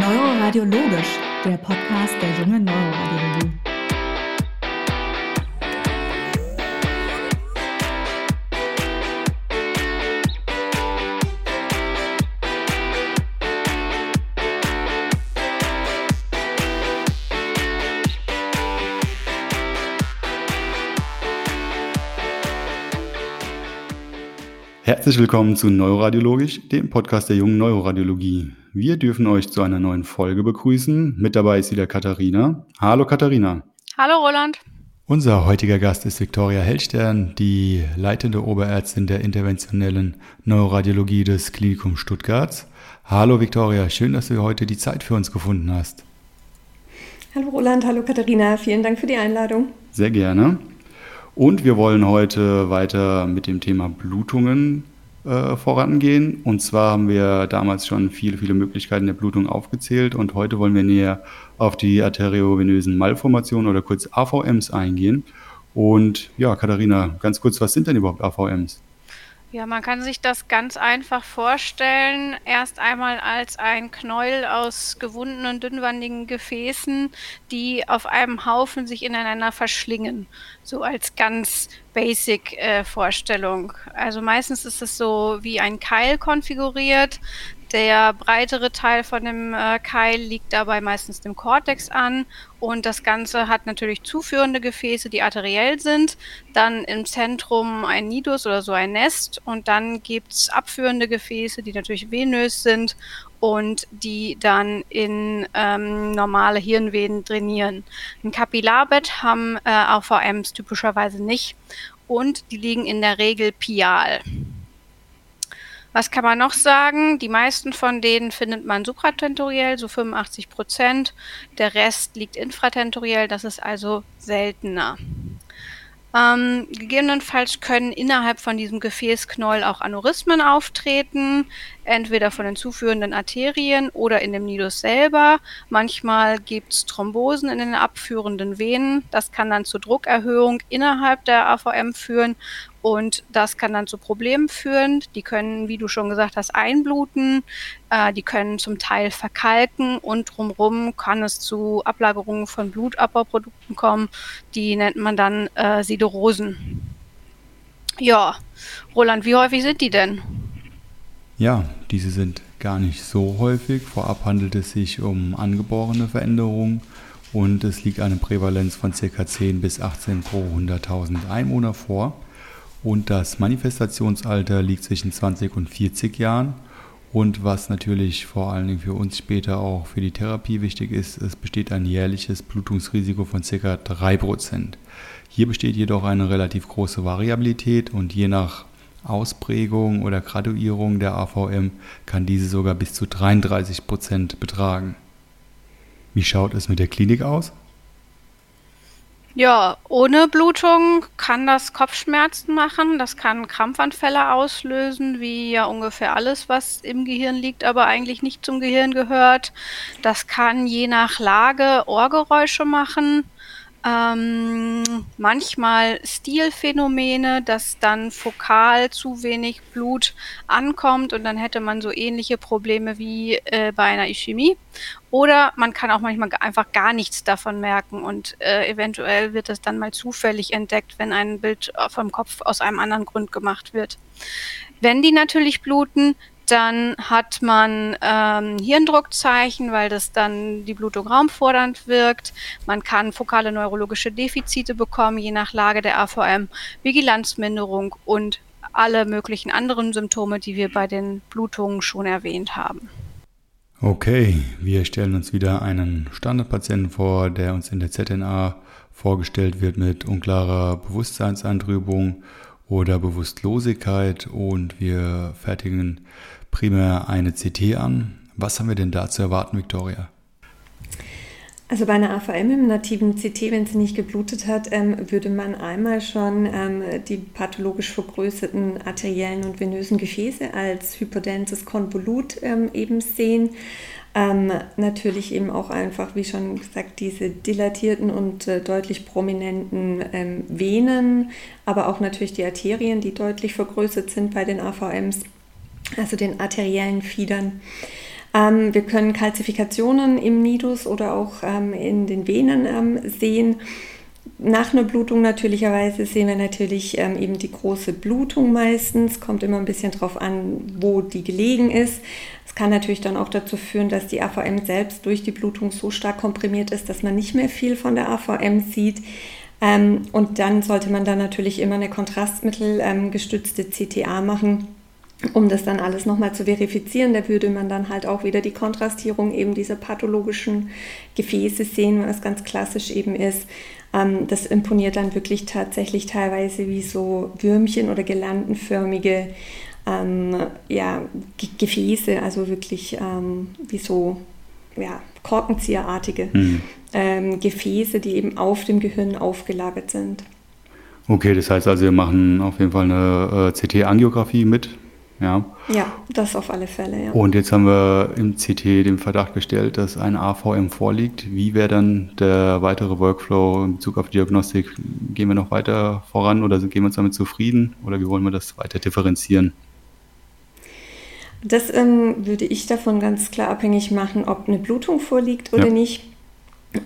Neuroradiologisch, der Podcast der jungen Neuroradiologie. Herzlich willkommen zu Neuroradiologisch, dem Podcast der jungen Neuroradiologie. Wir dürfen euch zu einer neuen Folge begrüßen. Mit dabei ist wieder Katharina. Hallo Katharina. Hallo Roland. Unser heutiger Gast ist Viktoria Hellstern, die leitende Oberärztin der interventionellen Neuroradiologie des Klinikums Stuttgarts. Hallo Viktoria, schön, dass du heute die Zeit für uns gefunden hast. Hallo Roland, hallo Katharina, vielen Dank für die Einladung. Sehr gerne. Und wir wollen heute weiter mit dem Thema Blutungen äh, vorangehen. Und zwar haben wir damals schon viele, viele Möglichkeiten der Blutung aufgezählt. Und heute wollen wir näher auf die arteriovenösen Malformationen oder kurz AVMs eingehen. Und ja, Katharina, ganz kurz, was sind denn überhaupt AVMs? Ja, man kann sich das ganz einfach vorstellen. Erst einmal als ein Knäuel aus gewundenen, dünnwandigen Gefäßen, die auf einem Haufen sich ineinander verschlingen. So als ganz basic äh, Vorstellung. Also meistens ist es so wie ein Keil konfiguriert. Der breitere Teil von dem äh, Keil liegt dabei meistens dem Kortex an und das Ganze hat natürlich zuführende Gefäße, die arteriell sind. Dann im Zentrum ein Nidus oder so ein Nest und dann gibt's abführende Gefäße, die natürlich venös sind und die dann in ähm, normale Hirnvenen trainieren. Ein Kapillarbett haben äh, AVMs typischerweise nicht und die liegen in der Regel pial. Was kann man noch sagen? Die meisten von denen findet man supratentoriell, so 85 Prozent. Der Rest liegt infratentoriell, das ist also seltener. Ähm, gegebenenfalls können innerhalb von diesem Gefäßknäuel auch Aneurysmen auftreten, entweder von den zuführenden Arterien oder in dem Nidus selber. Manchmal gibt es Thrombosen in den abführenden Venen. Das kann dann zur Druckerhöhung innerhalb der AVM führen und das kann dann zu Problemen führen. Die können, wie du schon gesagt hast, einbluten. Äh, die können zum Teil verkalken und drumherum kann es zu Ablagerungen von Blutabbauprodukten kommen. Die nennt man dann äh, Siderosen. Ja, Roland, wie häufig sind die denn? Ja, diese sind gar nicht so häufig. Vorab handelt es sich um angeborene Veränderungen und es liegt eine Prävalenz von ca. 10 bis 18 pro 100.000 Einwohner vor. Und das Manifestationsalter liegt zwischen 20 und 40 Jahren. Und was natürlich vor allen Dingen für uns später auch für die Therapie wichtig ist, es besteht ein jährliches Blutungsrisiko von ca. 3%. Hier besteht jedoch eine relativ große Variabilität und je nach Ausprägung oder Graduierung der AVM kann diese sogar bis zu 33% betragen. Wie schaut es mit der Klinik aus? Ja, ohne Blutung kann das Kopfschmerzen machen, das kann Krampfanfälle auslösen, wie ja ungefähr alles, was im Gehirn liegt, aber eigentlich nicht zum Gehirn gehört. Das kann je nach Lage Ohrgeräusche machen. Ähm, manchmal Stilphänomene, dass dann fokal zu wenig Blut ankommt und dann hätte man so ähnliche Probleme wie äh, bei einer Ischämie. Oder man kann auch manchmal einfach gar nichts davon merken und äh, eventuell wird es dann mal zufällig entdeckt, wenn ein Bild vom Kopf aus einem anderen Grund gemacht wird. Wenn die natürlich bluten, dann hat man ähm, Hirndruckzeichen, weil das dann die Blutung raumfordernd wirkt. Man kann fokale neurologische Defizite bekommen, je nach Lage der AVM, Vigilanzminderung und alle möglichen anderen Symptome, die wir bei den Blutungen schon erwähnt haben. Okay, wir stellen uns wieder einen Standardpatienten vor, der uns in der ZNA vorgestellt wird mit unklarer Bewusstseinsantrübung oder Bewusstlosigkeit und wir fertigen primär eine CT an. Was haben wir denn da zu erwarten, Victoria? Also bei einer AVM im nativen CT, wenn sie nicht geblutet hat, ähm, würde man einmal schon ähm, die pathologisch vergrößerten arteriellen und venösen Gefäße als hypodenses Konvolut ähm, eben sehen. Ähm, natürlich eben auch einfach, wie schon gesagt, diese dilatierten und äh, deutlich prominenten ähm, Venen, aber auch natürlich die Arterien, die deutlich vergrößert sind bei den AVMs also den arteriellen Fiedern. Ähm, wir können Kalzifikationen im Nidus oder auch ähm, in den Venen ähm, sehen. Nach einer Blutung natürlicherweise sehen wir natürlich ähm, eben die große Blutung meistens. Kommt immer ein bisschen drauf an, wo die gelegen ist. Es kann natürlich dann auch dazu führen, dass die AVM selbst durch die Blutung so stark komprimiert ist, dass man nicht mehr viel von der AVM sieht. Ähm, und dann sollte man dann natürlich immer eine kontrastmittelgestützte CTA machen, um das dann alles nochmal zu verifizieren. Da würde man dann halt auch wieder die Kontrastierung eben dieser pathologischen Gefäße sehen, was ganz klassisch eben ist. Ähm, das imponiert dann wirklich tatsächlich teilweise wie so Würmchen oder gelandenförmige ähm, ja, Gefäße, also wirklich ähm, wie so ja, Korkenzieherartige mhm. Gefäße, die eben auf dem Gehirn aufgelagert sind. Okay, das heißt also, wir machen auf jeden Fall eine äh, CT-Angiografie mit. Ja. ja, das auf alle Fälle. Ja. Und jetzt haben wir im CT den Verdacht gestellt, dass ein AVM vorliegt. Wie wäre dann der weitere Workflow in Bezug auf Diagnostik? Gehen wir noch weiter voran oder gehen wir uns damit zufrieden oder wie wollen wir das weiter differenzieren? Das ähm, würde ich davon ganz klar abhängig machen, ob eine Blutung vorliegt oder ja. nicht.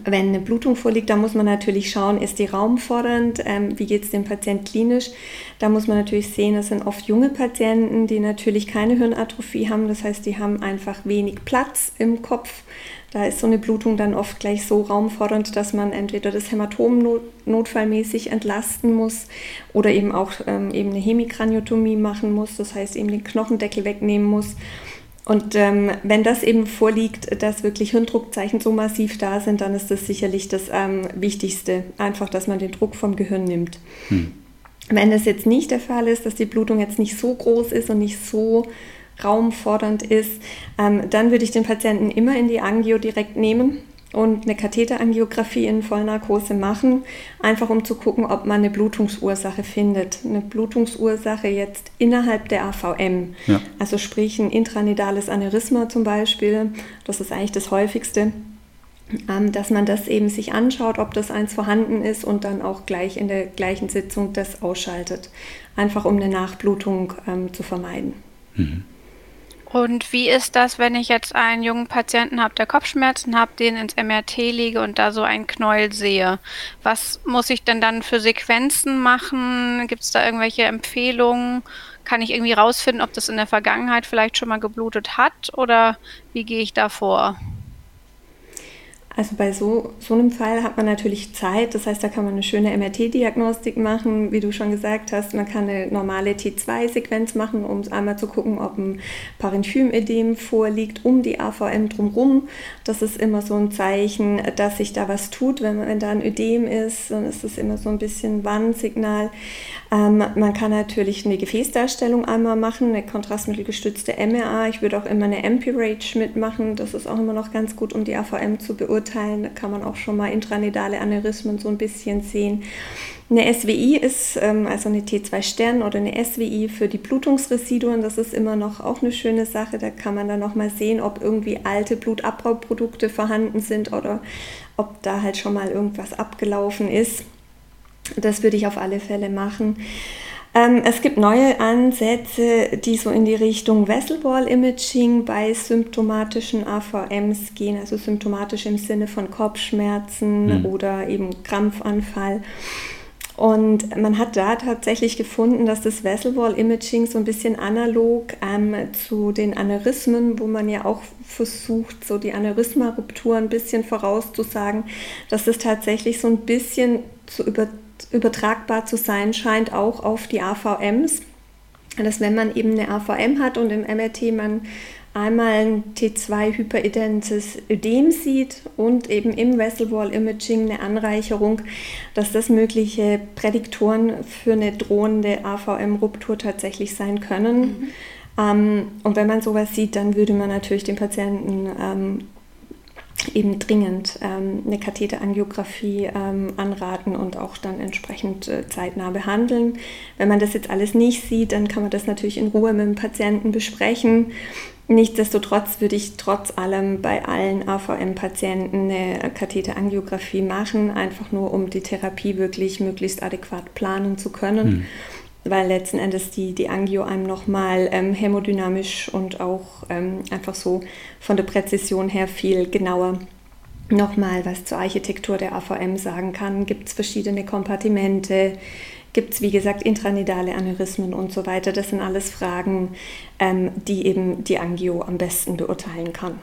Wenn eine Blutung vorliegt, da muss man natürlich schauen, ist die raumfordernd, ähm, wie geht es dem Patient klinisch. Da muss man natürlich sehen, das sind oft junge Patienten, die natürlich keine Hirnatrophie haben. Das heißt, die haben einfach wenig Platz im Kopf. Da ist so eine Blutung dann oft gleich so raumfordernd, dass man entweder das Hämatom not notfallmäßig entlasten muss oder eben auch ähm, eben eine Hemikraniotomie machen muss, das heißt eben den Knochendeckel wegnehmen muss. Und ähm, wenn das eben vorliegt, dass wirklich Hirndruckzeichen so massiv da sind, dann ist das sicherlich das ähm, Wichtigste, einfach, dass man den Druck vom Gehirn nimmt. Hm. Wenn das jetzt nicht der Fall ist, dass die Blutung jetzt nicht so groß ist und nicht so raumfordernd ist, ähm, dann würde ich den Patienten immer in die Angio direkt nehmen und eine Katheterangiographie in Vollnarkose machen, einfach um zu gucken, ob man eine Blutungsursache findet. Eine Blutungsursache jetzt innerhalb der AVM, ja. also sprich ein intranidales Aneurysma zum Beispiel, das ist eigentlich das häufigste, ähm, dass man das eben sich anschaut, ob das eins vorhanden ist und dann auch gleich in der gleichen Sitzung das ausschaltet, einfach um eine Nachblutung ähm, zu vermeiden. Mhm. Und wie ist das, wenn ich jetzt einen jungen Patienten habe, der Kopfschmerzen hat, den ins MRT lege und da so einen Knäuel sehe? Was muss ich denn dann für Sequenzen machen? Gibt es da irgendwelche Empfehlungen? Kann ich irgendwie rausfinden, ob das in der Vergangenheit vielleicht schon mal geblutet hat oder wie gehe ich da vor? Also bei so, so einem Fall hat man natürlich Zeit, das heißt, da kann man eine schöne MRT-Diagnostik machen, wie du schon gesagt hast. Man kann eine normale T2-Sequenz machen, um einmal zu gucken, ob ein Parenchymödem vorliegt, um die AVM drumherum. Das ist immer so ein Zeichen, dass sich da was tut. Wenn, wenn da ein Ödem ist, dann ist das immer so ein bisschen Warnsignal. Ähm, man kann natürlich eine Gefäßdarstellung einmal machen, eine kontrastmittelgestützte MRA. Ich würde auch immer eine MP-Rage mitmachen. Das ist auch immer noch ganz gut, um die AVM zu beurteilen. Da kann man auch schon mal intranidale Aneurysmen so ein bisschen sehen. Eine SWI ist ähm, also eine T2-Stern oder eine SWI für die Blutungsresiduen. Das ist immer noch auch eine schöne Sache. Da kann man dann noch mal sehen, ob irgendwie alte Blutabbauprodukte vorhanden sind oder ob da halt schon mal irgendwas abgelaufen ist. Das würde ich auf alle Fälle machen. Ähm, es gibt neue Ansätze, die so in die Richtung Vessel Wall Imaging bei symptomatischen AVMs gehen, also symptomatisch im Sinne von Kopfschmerzen mhm. oder eben Krampfanfall. Und man hat da tatsächlich gefunden, dass das Vessel Wall Imaging so ein bisschen analog ähm, zu den Aneurysmen, wo man ja auch versucht, so die Aneurysma-Ruptur ein bisschen vorauszusagen, dass das tatsächlich so ein bisschen zu über übertragbar zu sein scheint, auch auf die AVMs. Dass wenn man eben eine AVM hat und im MRT man einmal ein T2-hyperidentes Ödem sieht und eben im Vessel Wall Imaging eine Anreicherung, dass das mögliche Prädiktoren für eine drohende AVM-Ruptur tatsächlich sein können. Mhm. Ähm, und wenn man sowas sieht, dann würde man natürlich den Patienten ähm, eben dringend ähm, eine Katheterangiographie ähm, anraten und auch dann entsprechend äh, zeitnah behandeln. Wenn man das jetzt alles nicht sieht, dann kann man das natürlich in Ruhe mit dem Patienten besprechen. Nichtsdestotrotz würde ich trotz allem bei allen AVM-Patienten eine Katheterangiographie machen, einfach nur um die Therapie wirklich möglichst adäquat planen zu können. Hm. Weil letzten Endes die, die Angio einem nochmal ähm, hämodynamisch und auch ähm, einfach so von der Präzision her viel genauer nochmal was zur Architektur der AVM sagen kann. Gibt es verschiedene Kompartimente? Gibt es, wie gesagt, intranidale Aneurysmen und so weiter? Das sind alles Fragen, ähm, die eben die Angio am besten beurteilen kann.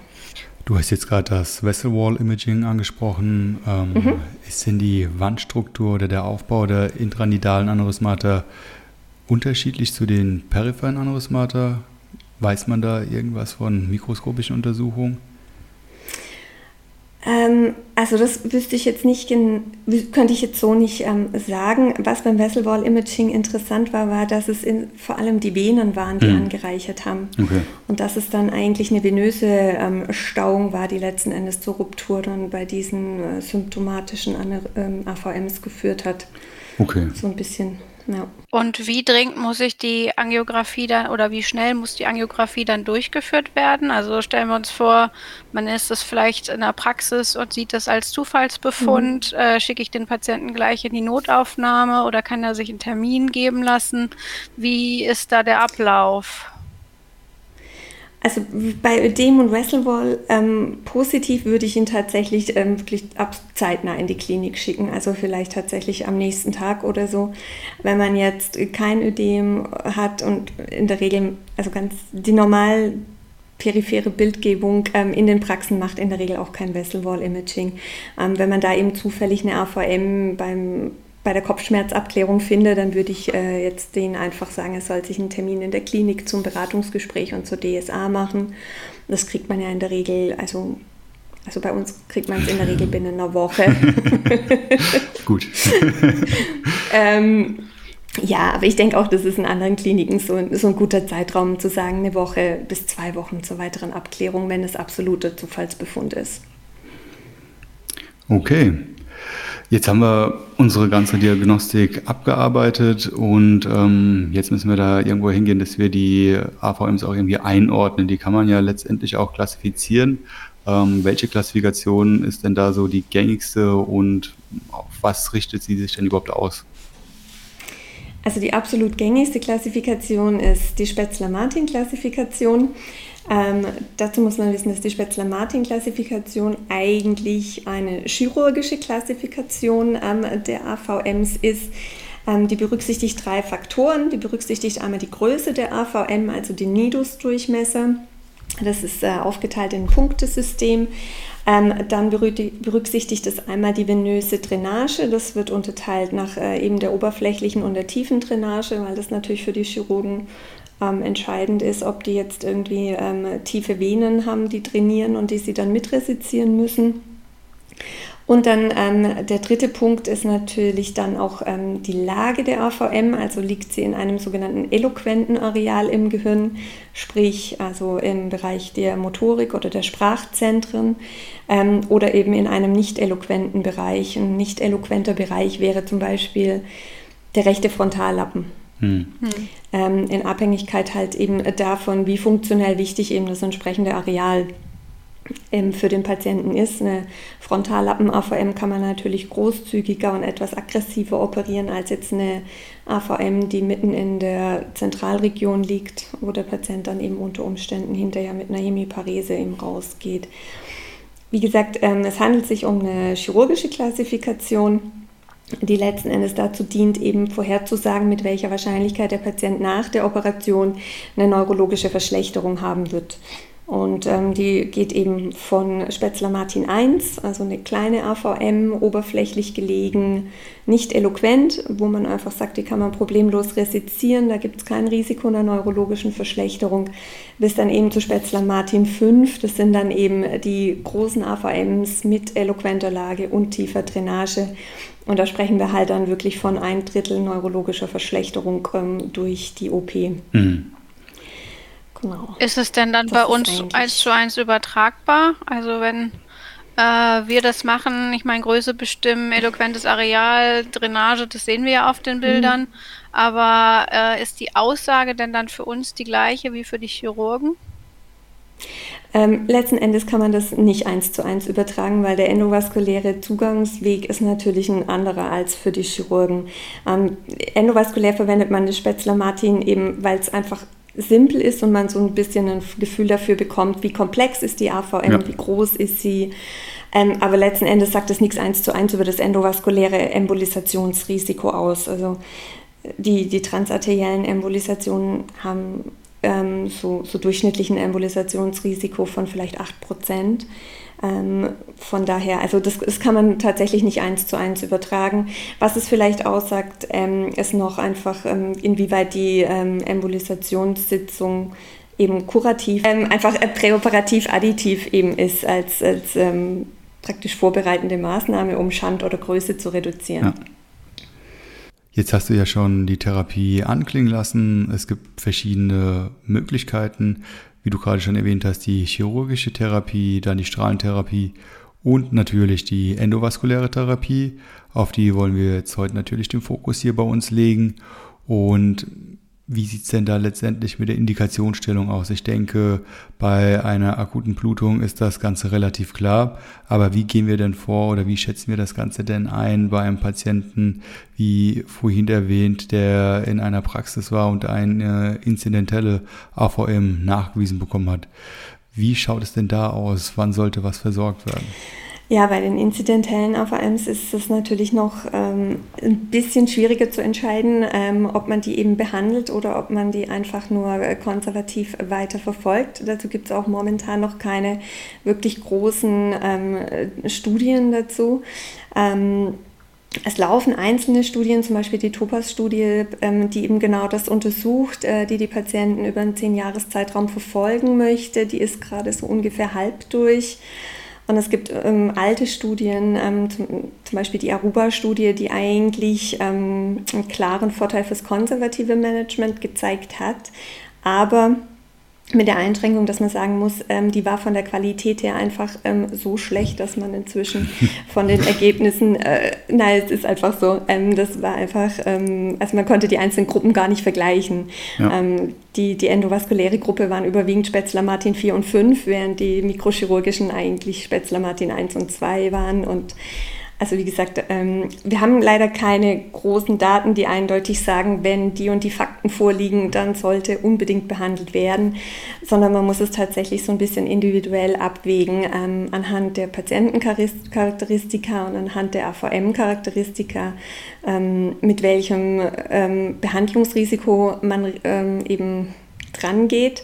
Du hast jetzt gerade das Vessel Wall Imaging angesprochen. Ähm, mhm. Ist denn die Wandstruktur oder der Aufbau der intranidalen Aneurysmata unterschiedlich zu den peripheren Aneurysmata? Weiß man da irgendwas von mikroskopischen Untersuchungen? Ähm, also das wüsste ich jetzt nicht, könnte ich jetzt so nicht ähm, sagen. Was beim Vessel Wall Imaging interessant war, war, dass es in, vor allem die Venen waren, die mhm. angereichert haben. Okay. Und dass es dann eigentlich eine venöse ähm, Stauung war, die letzten Endes zur Ruptur dann bei diesen äh, symptomatischen AVMs ähm, geführt hat. Okay. So ein bisschen ja. Und wie dringend muss ich die Angiografie dann oder wie schnell muss die Angiografie dann durchgeführt werden? Also stellen wir uns vor, man ist es vielleicht in der Praxis und sieht das als Zufallsbefund. Mhm. Äh, schicke ich den Patienten gleich in die Notaufnahme oder kann er sich einen Termin geben lassen? Wie ist da der Ablauf? Also bei Ödem und Wrestlewall ähm, positiv würde ich ihn tatsächlich ähm, wirklich ab zeitnah in die Klinik schicken. Also vielleicht tatsächlich am nächsten Tag oder so. Wenn man jetzt kein Ödem hat und in der Regel, also ganz die normal periphere Bildgebung ähm, in den Praxen macht in der Regel auch kein Wall Imaging. Ähm, wenn man da eben zufällig eine AVM beim bei der Kopfschmerzabklärung finde, dann würde ich äh, jetzt denen einfach sagen, er soll sich einen Termin in der Klinik zum Beratungsgespräch und zur DSA machen. Das kriegt man ja in der Regel, also, also bei uns kriegt man es in der Regel binnen einer Woche. Gut. ähm, ja, aber ich denke auch, das ist in anderen Kliniken so, so ein guter Zeitraum zu sagen, eine Woche bis zwei Wochen zur weiteren Abklärung, wenn es absoluter Zufallsbefund ist. Okay. Jetzt haben wir unsere ganze Diagnostik abgearbeitet und ähm, jetzt müssen wir da irgendwo hingehen, dass wir die AVMs auch irgendwie einordnen. Die kann man ja letztendlich auch klassifizieren. Ähm, welche Klassifikation ist denn da so die gängigste und auf was richtet sie sich denn überhaupt aus? Also die absolut gängigste Klassifikation ist die Spätzler-Martin-Klassifikation. Ähm, dazu muss man wissen, dass die Spätzler-Martin-Klassifikation eigentlich eine chirurgische Klassifikation ähm, der AVMs ist. Ähm, die berücksichtigt drei Faktoren. Die berücksichtigt einmal die Größe der AVM, also den Nidus-Durchmesser. Das ist äh, aufgeteilt in ein Punktesystem. Ähm, dann berücksichtigt es einmal die venöse Drainage. Das wird unterteilt nach äh, eben der oberflächlichen und der tiefen Drainage, weil das natürlich für die Chirurgen ähm, entscheidend ist, ob die jetzt irgendwie ähm, tiefe Venen haben, die trainieren und die sie dann mitresizieren müssen. Und dann ähm, der dritte Punkt ist natürlich dann auch ähm, die Lage der AVM, also liegt sie in einem sogenannten eloquenten Areal im Gehirn, sprich also im Bereich der Motorik oder der Sprachzentren ähm, oder eben in einem nicht eloquenten Bereich. Ein nicht eloquenter Bereich wäre zum Beispiel der rechte Frontallappen. Hm. Ähm, in Abhängigkeit halt eben davon, wie funktionell wichtig eben das entsprechende Areal ähm, für den Patienten ist. Eine Frontallappen-AVM kann man natürlich großzügiger und etwas aggressiver operieren als jetzt eine AVM, die mitten in der Zentralregion liegt, wo der Patient dann eben unter Umständen hinterher mit einer Hemiparese eben rausgeht. Wie gesagt, ähm, es handelt sich um eine chirurgische Klassifikation die letzten Endes dazu dient, eben vorherzusagen, mit welcher Wahrscheinlichkeit der Patient nach der Operation eine neurologische Verschlechterung haben wird. Und ähm, die geht eben von Spätzler-Martin 1, also eine kleine AVM, oberflächlich gelegen, nicht eloquent, wo man einfach sagt, die kann man problemlos resizieren, da gibt es kein Risiko einer neurologischen Verschlechterung, bis dann eben zu Spätzler-Martin 5, das sind dann eben die großen AVMs mit eloquenter Lage und tiefer Drainage. Und da sprechen wir halt dann wirklich von ein Drittel neurologischer Verschlechterung ähm, durch die OP. Mhm. Genau. Ist es denn dann das bei uns eins zu eins übertragbar? Also wenn äh, wir das machen, ich meine Größe bestimmen, eloquentes Areal, Drainage, das sehen wir ja auf den Bildern. Mhm. Aber äh, ist die Aussage denn dann für uns die gleiche wie für die Chirurgen? Ähm, letzten Endes kann man das nicht eins zu eins übertragen, weil der endovaskuläre Zugangsweg ist natürlich ein anderer als für die Chirurgen. Ähm, endovaskulär verwendet man das Spätzler-Martin eben, weil es einfach simpel ist und man so ein bisschen ein Gefühl dafür bekommt, wie komplex ist die AVM, ja. wie groß ist sie. Ähm, aber letzten Endes sagt es nichts eins zu eins über das endovaskuläre Embolisationsrisiko aus. Also die, die transarteriellen Embolisationen haben ähm, so, so durchschnittlichen Embolisationsrisiko von vielleicht 8 Prozent. Ähm, von daher, also das, das kann man tatsächlich nicht eins zu eins übertragen. Was es vielleicht aussagt, ähm, ist noch einfach, ähm, inwieweit die Embolisationssitzung eben kurativ, einfach präoperativ additiv eben ist als, als praktisch vorbereitende Maßnahme, um Schand oder Größe zu reduzieren. Ja. Jetzt hast du ja schon die Therapie anklingen lassen. Es gibt verschiedene Möglichkeiten, wie du gerade schon erwähnt hast, die chirurgische Therapie, dann die Strahlentherapie und natürlich die endovaskuläre Therapie. Auf die wollen wir jetzt heute natürlich den Fokus hier bei uns legen. Und wie sieht es denn da letztendlich mit der Indikationsstellung aus? Ich denke, bei einer akuten Blutung ist das Ganze relativ klar. Aber wie gehen wir denn vor oder wie schätzen wir das Ganze denn ein bei einem Patienten, wie vorhin erwähnt, der in einer Praxis war und eine inzidentelle AVM nachgewiesen bekommen hat? Wie schaut es denn da aus? Wann sollte was versorgt werden? Ja, bei den inzidentellen AVMs ist es natürlich noch ähm, ein bisschen schwieriger zu entscheiden, ähm, ob man die eben behandelt oder ob man die einfach nur äh, konservativ weiter verfolgt. Dazu gibt es auch momentan noch keine wirklich großen ähm, Studien dazu. Ähm, es laufen einzelne Studien, zum Beispiel die Topaz-Studie, ähm, die eben genau das untersucht, äh, die die Patienten über einen Zehn-Jahres-Zeitraum verfolgen möchte. Die ist gerade so ungefähr halb durch. Und es gibt ähm, alte Studien, ähm, zum, zum, Beispiel die Aruba-Studie, die eigentlich ähm, einen klaren Vorteil fürs konservative Management gezeigt hat. Aber mit der Einschränkung, dass man sagen muss, ähm, die war von der Qualität her einfach ähm, so schlecht, dass man inzwischen von den Ergebnissen, äh, nein, es ist einfach so, ähm, das war einfach, ähm, also man konnte die einzelnen Gruppen gar nicht vergleichen. Ja. Ähm, die, die endovaskuläre Gruppe waren überwiegend Spätzler Martin 4 und 5, während die mikrochirurgischen eigentlich Spätzler Martin 1 und 2 waren und also wie gesagt, ähm, wir haben leider keine großen Daten, die eindeutig sagen, wenn die und die Fakten vorliegen, dann sollte unbedingt behandelt werden, sondern man muss es tatsächlich so ein bisschen individuell abwägen ähm, anhand der Patientencharakteristika und anhand der AVM-Charakteristika, ähm, mit welchem ähm, Behandlungsrisiko man ähm, eben dran geht.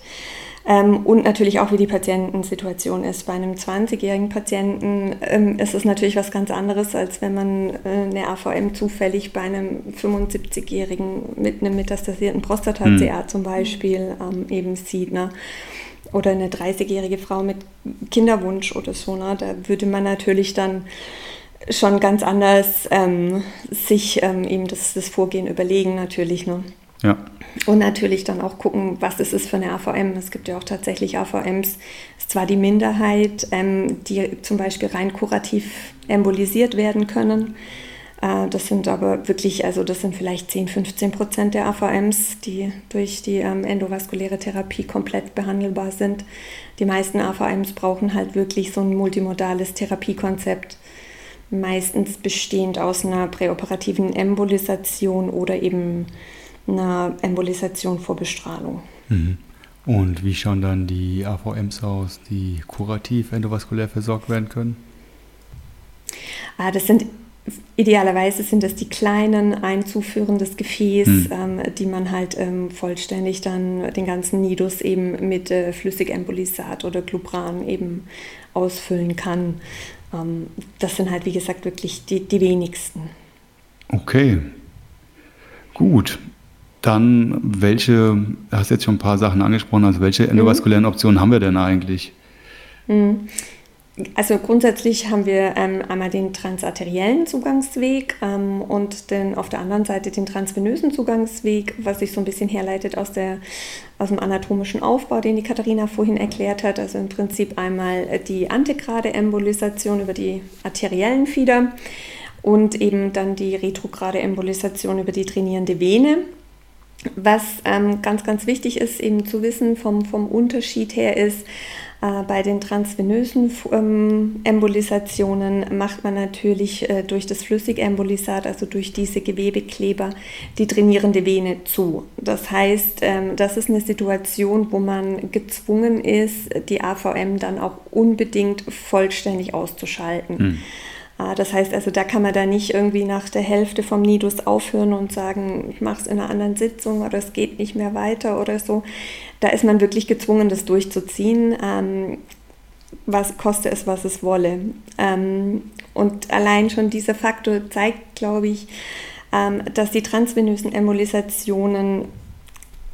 Ähm, und natürlich auch, wie die Patientensituation ist. Bei einem 20-jährigen Patienten ähm, ist es natürlich was ganz anderes, als wenn man äh, eine AVM zufällig bei einem 75-jährigen mit einem metastasierten Prostata-CA mhm. zum Beispiel ähm, eben sieht. Ne? Oder eine 30-jährige Frau mit Kinderwunsch oder so. Ne? Da würde man natürlich dann schon ganz anders ähm, sich ähm, eben das, das Vorgehen überlegen natürlich. Ne? Ja. Und natürlich dann auch gucken, was ist es für eine AVM. Es gibt ja auch tatsächlich AVMs, ist zwar die Minderheit, ähm, die zum Beispiel rein kurativ embolisiert werden können. Äh, das sind aber wirklich, also das sind vielleicht 10, 15 Prozent der AVMs, die durch die ähm, endovaskuläre Therapie komplett behandelbar sind. Die meisten AVMs brauchen halt wirklich so ein multimodales Therapiekonzept, meistens bestehend aus einer präoperativen Embolisation oder eben einer Embolisation vor Bestrahlung. Mhm. Und wie schauen dann die AVMs aus, die kurativ endovaskulär versorgt werden können? Ah, das sind idealerweise sind das die kleinen Einzuführen des Gefäß, hm. ähm, die man halt ähm, vollständig dann den ganzen Nidus eben mit äh, Flüssigembolisat oder Glubran eben ausfüllen kann. Ähm, das sind halt, wie gesagt, wirklich die, die wenigsten. Okay, gut. Dann, welche, du hast jetzt schon ein paar Sachen angesprochen, also welche mhm. endovaskulären Optionen haben wir denn eigentlich? Mhm. Also grundsätzlich haben wir ähm, einmal den transarteriellen Zugangsweg ähm, und den, auf der anderen Seite den transvenösen Zugangsweg, was sich so ein bisschen herleitet aus, der, aus dem anatomischen Aufbau, den die Katharina vorhin erklärt hat. Also im Prinzip einmal die antegrade Embolisation über die arteriellen Fieder und eben dann die retrograde Embolisation über die trainierende Vene. Was ähm, ganz, ganz wichtig ist, eben zu wissen vom, vom Unterschied her, ist, Äh, bei den transvenösen ähm, Embolisationen macht man natürlich äh, durch das Flüssigembolisat, also durch diese Gewebekleber, die trainierende Vene zu. Das heißt, ähm, das ist eine Situation, wo man gezwungen ist, die AVM dann auch unbedingt vollständig auszuschalten. Hm. Das heißt also, da kann man da nicht irgendwie nach der Hälfte vom Nidus aufhören und sagen, ich mache es in einer anderen Sitzung oder es geht nicht mehr weiter oder so. Da ist man wirklich gezwungen, das durchzuziehen, ähm, was koste es, was es wolle. Ähm, und allein schon dieser Faktor zeigt, glaube ich, ähm, dass die transvenösen Embolisationen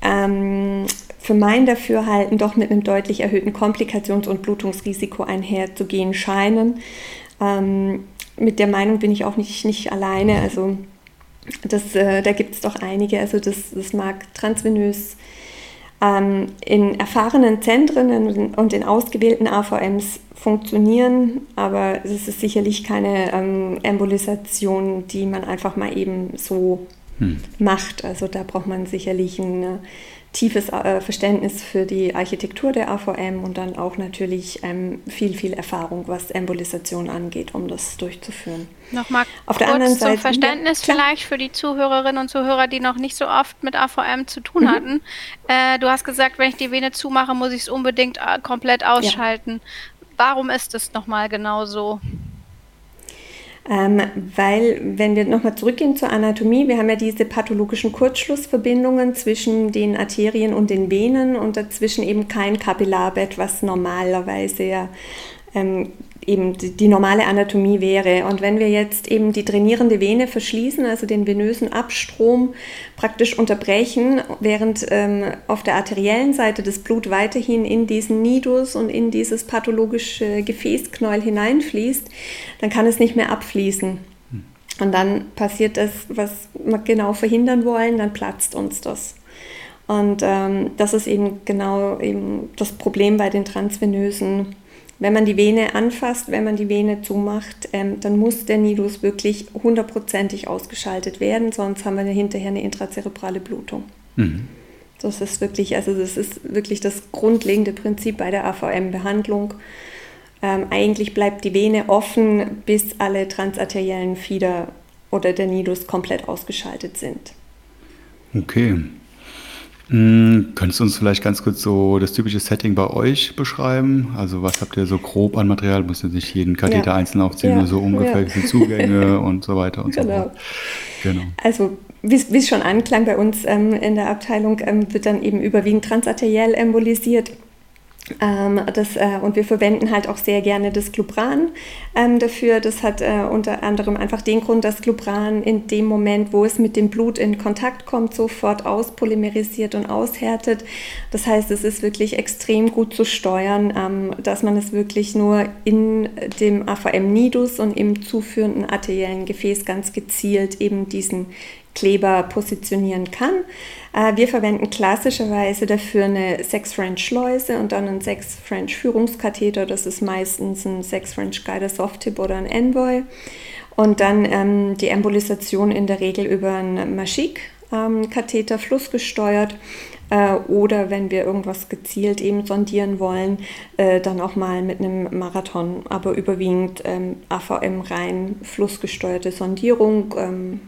für mein Dafürhalten doch mit einem deutlich erhöhten Komplikations- und Blutungsrisiko einherzugehen scheinen. Mit der Meinung bin ich auch nicht, nicht alleine. Also das, äh, da gibt es doch einige. Also das, das mag transvenös ähm, in erfahrenen Zentren und in ausgewählten AVMs funktionieren, aber es ist sicherlich keine ähm, Embolisation, die man einfach mal eben so hm. macht. Also da braucht man sicherlich eine tiefes äh, Verständnis für die Architektur der AVM und dann auch natürlich ähm, viel, viel Erfahrung, was Embolisation angeht, um das durchzuführen. Nochmal Auf kurz der anderen Seite, zum Verständnis ja, vielleicht für die Zuhörerinnen und Zuhörer, die noch nicht so oft mit AVM zu tun mhm. hatten. Äh, du hast gesagt, wenn ich die Vene zumache, muss ich es unbedingt äh, komplett ausschalten. Ja. Warum ist es nochmal genau so? Ähm, weil, wenn wir nochmal zurückgehen zur Anatomie, wir haben ja diese pathologischen Kurzschlussverbindungen zwischen den Arterien und den Venen und dazwischen eben kein Kapillarbett, was normalerweise ja ähm, eben die, normale Anatomie wäre. Und wenn wir jetzt eben die trainierende Vene verschließen, also den venösen Abstrom praktisch unterbrechen, während ähm, auf der arteriellen Seite das Blut weiterhin in diesen Nidus und in dieses pathologische Gefäßknäuel hineinfließt, dann kann es nicht mehr abfließen. Und dann passiert das, was wir genau verhindern wollen, dann platzt uns das. Und ähm, das ist eben genau eben das Problem bei den transvenösen wenn man die Vene anfasst, wenn man die Vene zumacht, ähm, dann muss der Nidus wirklich hundertprozentig ausgeschaltet werden, sonst haben wir hinterher eine intrazerebrale Blutung. Mhm. Das ist wirklich, also das ist wirklich das grundlegende Prinzip bei der AVM-Behandlung. Ähm, eigentlich bleibt die Vene offen, bis alle transarteriellen Fieder oder der Nidus komplett ausgeschaltet sind. Okay. Hm, könntest du uns vielleicht ganz kurz so das typische Setting bei euch beschreiben? Also was habt ihr so grob an Material? Du musst nicht jeden Katheter ja. einzeln aufzählen, ja. nur so ungefähr ja. Zugänge und so weiter und genau. so fort. Genau. Also wie es schon anklang bei uns ähm, in der Abteilung, ähm, wird dann eben überwiegend transarteriell embolisiert. Ähm, das, äh, und wir verwenden halt auch sehr gerne das Glubran ähm, dafür. Das hat äh, unter anderem einfach den Grund, dass Glubran in dem Moment, wo es mit dem Blut in Kontakt kommt, sofort auspolymerisiert und aushärtet. Das heißt, es ist wirklich extrem gut zu steuern, ähm, dass man es wirklich nur in dem AVM-Nidus und im zuführenden arteriellen Gefäß ganz gezielt eben diesen Kleber positionieren kann. Äh, wir verwenden klassischerweise dafür eine Sex-French-Schleuse und dann einen Sex-French-Führungskatheter. Das ist meistens ein Sex-French-Guider Soft-Tip oder ein Envoy. Und dann ähm, die Embolisation in der Regel über einen Maschik-Katheter, ähm, flussgesteuert. Äh, oder wenn wir irgendwas gezielt eben sondieren wollen, äh, dann auch mal mit einem Marathon, aber überwiegend ähm, AVM rein flussgesteuerte Sondierung ähm,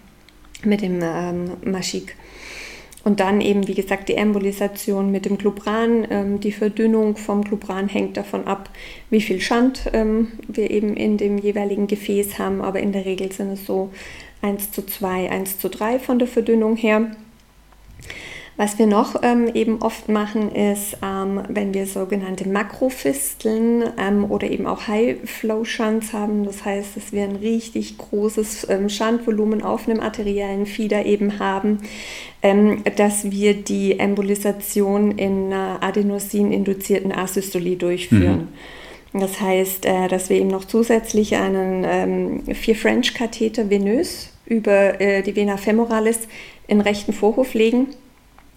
mit dem ähm, Maschik. Und dann eben, wie gesagt, die Embolisation mit dem Glubran. Ähm, die Verdünnung vom Glubran hängt davon ab, wie viel Schand ähm, wir eben in dem jeweiligen Gefäß haben. Aber in der Regel sind es so 1 zu 2, 1 zu 3 von der Verdünnung her. Was wir noch ähm, eben oft machen, ist, ähm, wenn wir sogenannte Makrofisteln ähm, oder eben auch High-Flow-Shunts haben, das heißt, dass wir ein richtig großes ähm, Shuntvolumen auf einem arteriellen Fieder eben haben, ähm, dass wir die Embolisation in einer Adenosin-induzierten Asystolie durchführen. Mhm. Das heißt, äh, dass wir eben noch zusätzlich einen ähm, Vier-French-Katheter venös über äh, die Vena femoralis in rechten Vorhof legen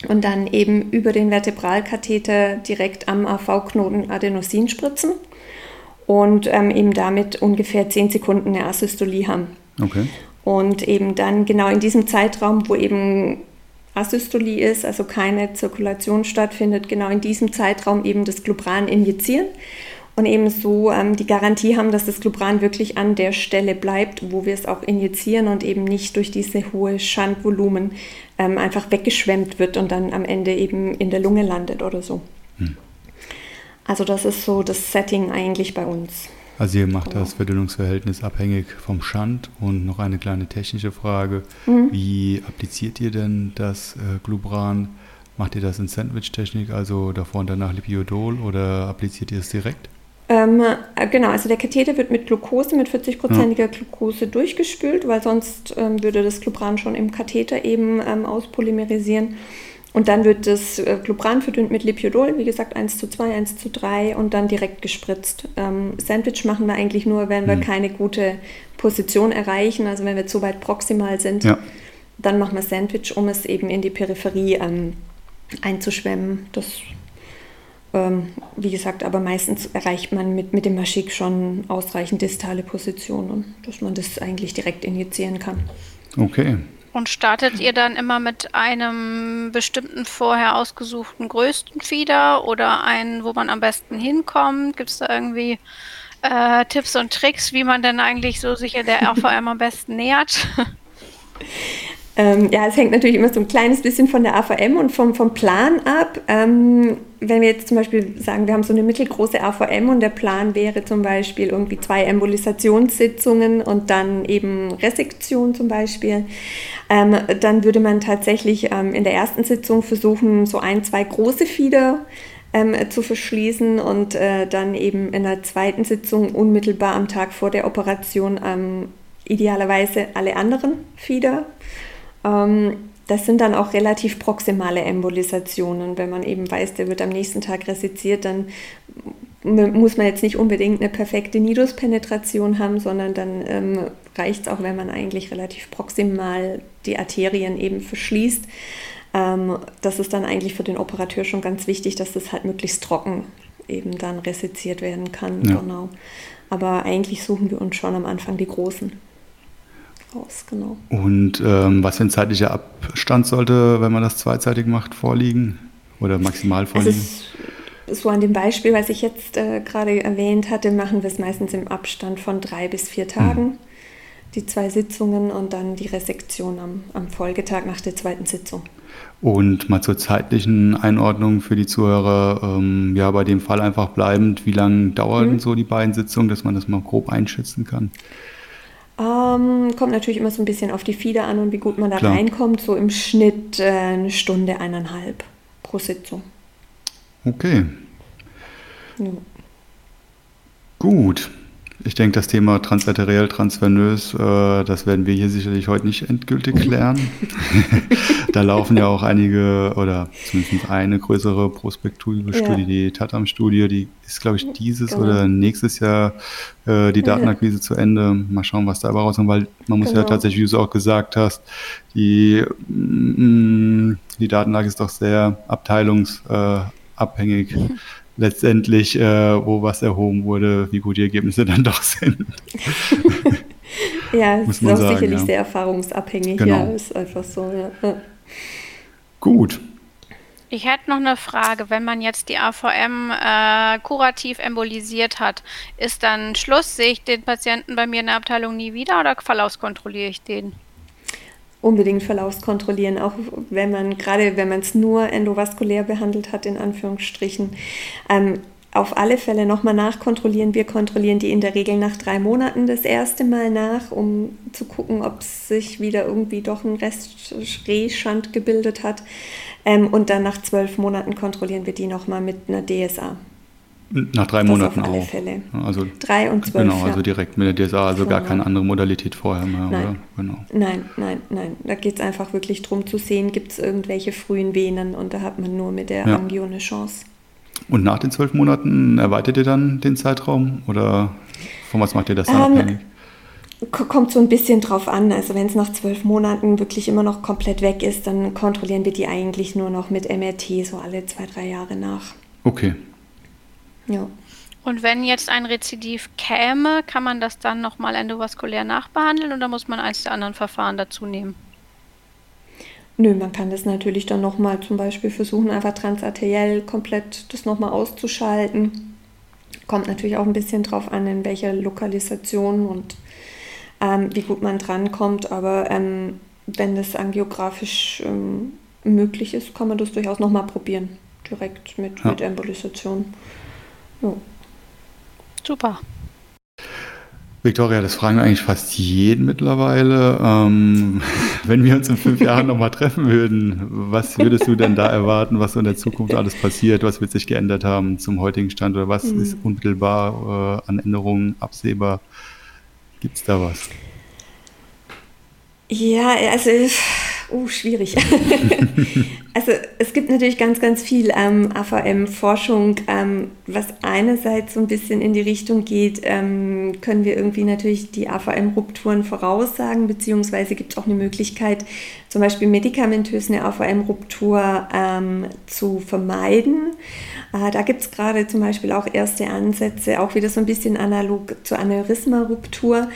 und dann eben über den Vertebralkatheter direkt am AV-Knoten Adenosin spritzen und ähm, eben damit ungefähr 10 Sekunden eine Asystolie haben. Okay. Und eben dann genau in diesem Zeitraum, wo eben Asystolie ist, also keine Zirkulation stattfindet, genau in diesem Zeitraum eben das Glubran injizieren und eben so ähm, die Garantie haben, dass das Glubran wirklich an der Stelle bleibt, wo wir es auch injizieren und eben nicht durch diese hohe Schandvolumen ähm, einfach weggeschwemmt wird und dann am Ende eben in der Lunge landet oder so. Hm. Also das ist so das Setting eigentlich bei uns. Also ihr macht das Verdünnungsverhältnis abhängig vom Schand und noch eine kleine technische Frage. Mhm. Wie appliziert ihr denn das äh, Glubran? Macht ihr das in Sandwich-Technik, also davor und danach Lipiodol oder appliziert ihr es direkt? Ähm, äh, genau, also der Katheter wird mit Glucose, mit 40-prozentiger ja. Glucose durchgespült, weil sonst ähm, würde das Glubran schon im Katheter eben ähm, auspolymerisieren. Und dann wird das äh, Glubran verdünnt mit Lipiodol, wie gesagt 1 zu 2, 1 zu 3 und dann direkt gespritzt. Ähm, Sandwich machen wir eigentlich nur, wenn wir hm. keine gute Position erreichen, also wenn wir zu weit proximal sind. Ja. Dann machen wir Sandwich, um es eben in die Peripherie ähm, einzuschwemmen. Das ähm, wie gesagt, aber meistens erreicht man mit, mit dem Maschik schon ausreichend distale Positionen, dass man das eigentlich direkt injizieren kann. Okay. Und startet ihr dann immer mit einem bestimmten vorher ausgesuchten größten Fieder oder einen, wo man am besten hinkommt? Gibt es da irgendwie äh, Tipps und Tricks, wie man denn eigentlich so sicher der AVM am besten nähert? Ähm, ja, es hängt natürlich immer so ein kleines bisschen von der AVM und vom, vom Plan ab. Ähm, wenn wir jetzt zum Beispiel sagen, wir haben so eine mittelgroße AVM und der Plan wäre zum Beispiel irgendwie zwei Embolisationssitzungen und dann eben Resektion zum Beispiel, ähm, dann würde man tatsächlich ähm, in der ersten Sitzung versuchen, so ein, zwei große Fieder ähm, zu verschließen und äh, dann eben in der zweiten Sitzung unmittelbar am Tag vor der Operation ähm, idealerweise alle anderen Fieder ähm, das sind dann auch relativ proximale Embolisationen. Wenn man eben weiß, der wird am nächsten Tag resiziert, dann muss man jetzt nicht unbedingt eine perfekte Niduspenetration haben, sondern dann ähm, reicht es auch, wenn man eigentlich relativ proximal die Arterien eben verschließt. Ähm, das ist dann eigentlich für den Operateur schon ganz wichtig, dass das halt möglichst trocken eben dann resiziert werden kann. Ja. Genau. Aber eigentlich suchen wir uns schon am Anfang die großen raus, genau. Und ähm, was für ein zeitlicher Abstand sollte, wenn man das zweizeitig macht, vorliegen? Oder maximal vorliegen? Also so an dem Beispiel, was ich jetzt äh, gerade erwähnt hatte, machen wir es meistens im Abstand von drei bis vier Tagen. Mhm. Die zwei Sitzungen und dann die Resektion am, am Folgetag nach der zweiten Sitzung. Und mal zur zeitlichen Einordnung für die Zuhörer, ähm, ja, bei dem Fall einfach bleibend, wie lange dauern mhm. so die beiden Sitzungen, dass man das mal grob einschätzen kann? Ähm, kommt natürlich immer so ein bisschen auf die Fieder an und wie gut man da Klar. reinkommt. So im Schnitt äh, eine Stunde, eineinhalb pro Sitzung. Okay. Ja. Gut. Ich denke, das Thema transarteriell, transvenös, äh, das werden wir hier sicherlich heute nicht endgültig klären. da laufen ja auch einige oder zumindest eine größere prospektive Studie, ja. die Tatam-Studie, die ist, glaube ich, dieses genau. oder nächstes Jahr äh, die Datenakquise ja. zu Ende. Mal schauen, was da rauskommt, weil man muss genau. ja tatsächlich, wie du auch gesagt hast, die, mm, die Datenlage ist doch sehr abteilungsabhängig. Äh, letztendlich, äh, wo was erhoben wurde, wie gut die Ergebnisse dann doch sind. ja, es ist auch sagen, sicherlich ja. sehr erfahrungsabhängig. Genau. Ja, ist einfach so. Ja. Gut. Ich hätte noch eine Frage. Wenn man jetzt die AVM äh, kurativ embolisiert hat, ist dann Schluss? Sehe ich den Patienten bei mir in der Abteilung nie wieder oder verlaufskontrolliere ich den? Unbedingt verlaufskontrollieren, auch wenn man, gerade wenn man es nur endovaskulär behandelt hat, in Anführungsstrichen. Ähm, auf alle Fälle nochmal nachkontrollieren. Wir kontrollieren die in der Regel nach drei Monaten das erste Mal nach, um zu gucken, ob sich wieder irgendwie doch ein Rest Rehschand gebildet hat. Ähm, und dann nach zwölf Monaten kontrollieren wir die nochmal mit einer DSA. Nach drei das Monaten auf alle auch. Fälle. Also, drei und zwölf. Genau, also direkt mit der DSA, also genau. gar keine andere Modalität vorher mehr, nein. oder? Genau. Nein, nein, nein. Da geht es einfach wirklich darum zu sehen, gibt es irgendwelche frühen Venen und da hat man nur mit der ja. Angio eine Chance. Und nach den zwölf Monaten erweitert ihr dann den Zeitraum oder von was macht ihr das dann ähm, abhängig? Kommt so ein bisschen drauf an. Also wenn es nach zwölf Monaten wirklich immer noch komplett weg ist, dann kontrollieren wir die eigentlich nur noch mit MRT so alle zwei, drei Jahre nach. Okay. Ja. Und wenn jetzt ein Rezidiv käme, kann man das dann nochmal endovaskulär nachbehandeln oder muss man eins der anderen Verfahren dazu nehmen? Nö, man kann das natürlich dann nochmal zum Beispiel versuchen, einfach transarteriell komplett das nochmal auszuschalten. Kommt natürlich auch ein bisschen drauf an, in welcher Lokalisation und ähm, wie gut man drankommt. Aber ähm, wenn das angiografisch ähm, möglich ist, kann man das durchaus nochmal probieren. Direkt mit, ja. mit Embolisation. Ja. Super. Victoria, das fragen wir eigentlich fast jeden mittlerweile. Ähm, wenn wir uns in fünf Jahren nochmal treffen würden, was würdest du denn da erwarten, was so in der Zukunft alles passiert? Was wird sich geändert haben zum heutigen Stand oder was mhm. ist unmittelbar äh, an Änderungen absehbar? Gibt es da was? Ja, also Oh, schwierig. also es gibt natürlich ganz, ganz viel ähm, AVM-Forschung, ähm, was einerseits so ein bisschen in die Richtung geht, ähm, können wir irgendwie natürlich die AVM-Rupturen voraussagen, beziehungsweise gibt es auch eine Möglichkeit, zum Beispiel medikamentös eine AVM-Ruptur ähm, zu vermeiden. Äh, da gibt es gerade zum Beispiel auch erste Ansätze, auch wieder so ein bisschen analog zur Aneurysma-Ruptur,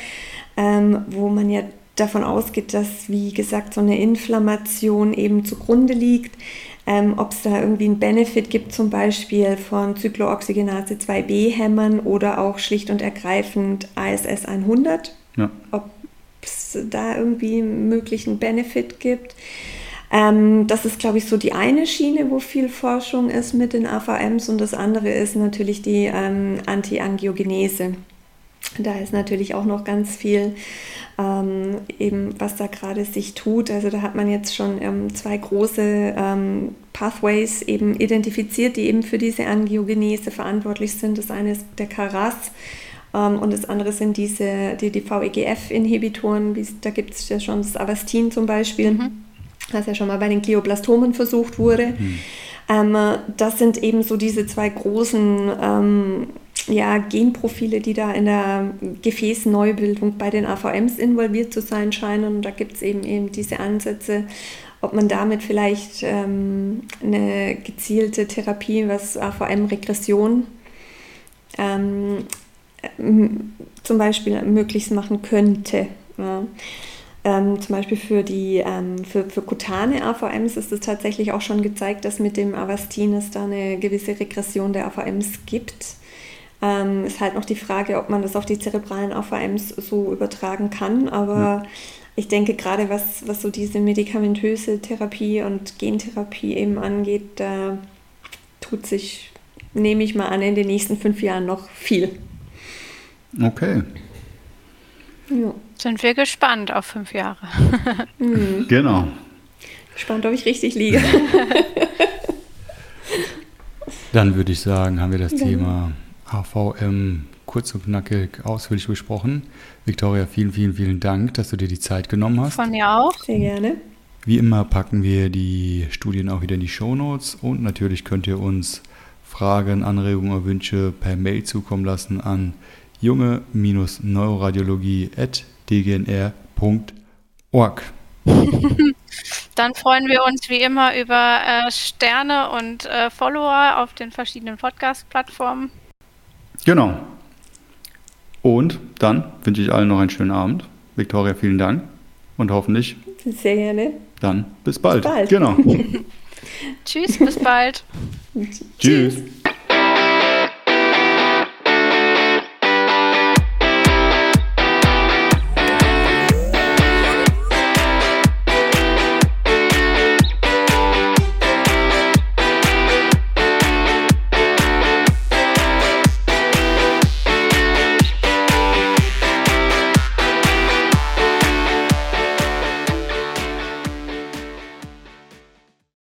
ähm, wo man ja davon ausgeht, dass, wie gesagt, so eine Inflammation eben zugrunde liegt. Ähm, Ob es da irgendwie einen Benefit gibt, zum Beispiel von Zyklooxygenase 2b-Hämmern oder auch schlicht und ergreifend ASS 100. Ja. Ob es da irgendwie einen möglichen Benefit gibt. Ähm, das ist, glaube ich, so die eine Schiene, wo viel Forschung ist mit den AVMs und das andere ist natürlich die ähm, Antiangiogenese. Da ist natürlich auch noch ganz viel ähm, eben was da gerade sich tut. Also da hat man jetzt schon ähm, zwei große ähm, Pathways eben identifiziert, die eben für diese Angiogenese verantwortlich sind. Das eine ist der Karas ähm, und das andere sind diese, die, die VEGF-Inhibitoren, da gibt es ja schon das Avastin zum Beispiel, mhm. das ja schon mal bei den Glioblastomen versucht wurde. Mhm. Ähm, das sind eben so diese zwei großen ähm, ja, Genprofile, die da in der Gefäßneubildung bei den AVMs involviert zu sein scheinen. Und da gibt es eben, eben diese Ansätze, ob man damit vielleicht ähm, eine gezielte Therapie, was AVM-Regression ähm, zum Beispiel möglichst machen könnte. Ja. Ähm, zum Beispiel für die ähm, für, für kutane AVMs ist es tatsächlich auch schon gezeigt, dass mit dem Avastin es da eine gewisse Regression der AVMs gibt. Ähm, ist halt noch die Frage, ob man das auf die zerebralen AVMs so übertragen kann. Aber ja. ich denke, gerade was, was so diese medikamentöse Therapie und Gentherapie eben angeht, da tut sich, nehme ich mal an, in den nächsten fünf Jahren noch viel. Okay. Ja. Sind wir gespannt auf fünf Jahre. mhm. Genau. Gespannt, ob ich richtig liege. Dann würde ich sagen, haben wir das ja. Thema HVM kurz und knackig ausführlich besprochen. Victoria, vielen, vielen, vielen Dank, dass du dir die Zeit genommen hast. Von mir auch. Sehr gerne. Wie immer packen wir die Studien auch wieder in die Show Notes und natürlich könnt ihr uns Fragen, Anregungen oder Wünsche per Mail zukommen lassen an junge-neuroradiologie.dgnr.org. Dann freuen wir uns wie immer über äh, Sterne und äh, Follower auf den verschiedenen Podcast-Plattformen. Genau. Und dann wünsche ich allen noch einen schönen Abend. Viktoria, vielen Dank und hoffentlich. Sehr gerne. Dann bis bald. Bis bald. Genau. Tschüss, bis bald. Tschüss.